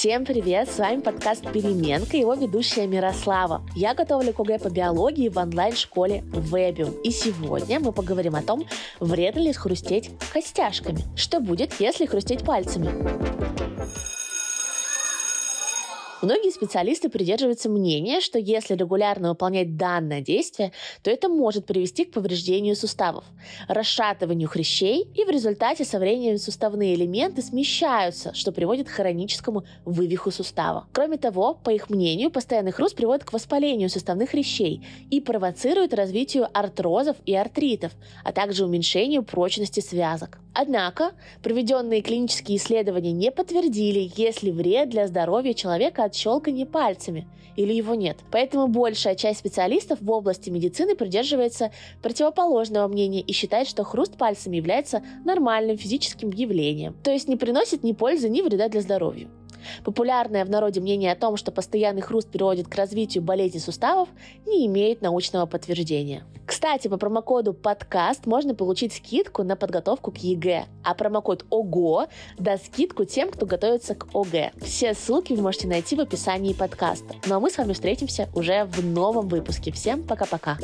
Всем привет! С вами подкаст «Переменка» и его ведущая Мирослава. Я готовлю КГ по биологии в онлайн-школе Webium. И сегодня мы поговорим о том, вредно ли хрустеть костяшками. Что будет, если хрустеть пальцами? Многие специалисты придерживаются мнения, что если регулярно выполнять данное действие, то это может привести к повреждению суставов, расшатыванию хрящей, и в результате со временем суставные элементы смещаются, что приводит к хроническому вывиху сустава. Кроме того, по их мнению, постоянный хруст приводит к воспалению суставных хрящей и провоцирует развитию артрозов и артритов, а также уменьшению прочности связок. Однако, проведенные клинические исследования не подтвердили, есть ли вред для здоровья человека от щелкания пальцами или его нет. Поэтому большая часть специалистов в области медицины придерживается противоположного мнения и считает, что хруст пальцами является нормальным физическим явлением, то есть не приносит ни пользы, ни вреда для здоровья. Популярное в народе мнение о том, что постоянный хруст приводит к развитию болезни суставов, не имеет научного подтверждения. Кстати, по промокоду подкаст можно получить скидку на подготовку к ЕГЭ, а промокод ОГО даст скидку тем, кто готовится к ОГЭ. Все ссылки вы можете найти в описании подкаста. Ну а мы с вами встретимся уже в новом выпуске. Всем пока-пока!